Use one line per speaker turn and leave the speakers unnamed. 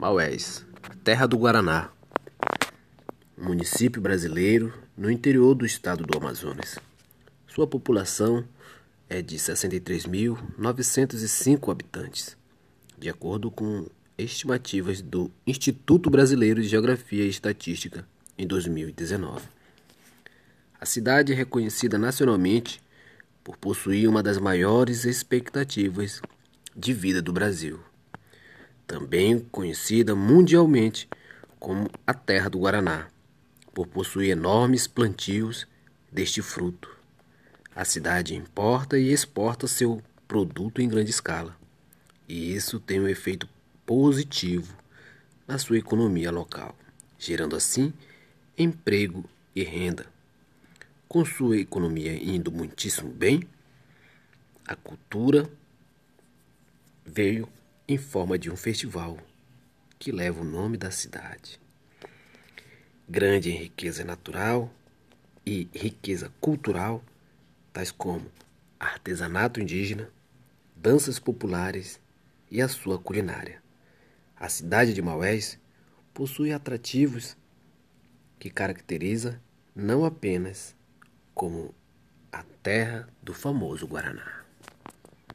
Maués, terra do Guaraná, um município brasileiro no interior do estado do Amazonas. Sua população é de 63.905 habitantes, de acordo com estimativas do Instituto Brasileiro de Geografia e Estatística em 2019. A cidade é reconhecida nacionalmente por possuir uma das maiores expectativas de vida do Brasil também conhecida mundialmente como a terra do Guaraná, por possuir enormes plantios deste fruto. A cidade importa e exporta seu produto em grande escala, e isso tem um efeito positivo na sua economia local, gerando assim emprego e renda. Com sua economia indo muitíssimo bem, a cultura veio em forma de um festival que leva o nome da cidade. Grande em riqueza natural e riqueza cultural, tais como artesanato indígena, danças populares e a sua culinária. A cidade de Maués possui atrativos que caracteriza não apenas como a terra do famoso Guaraná.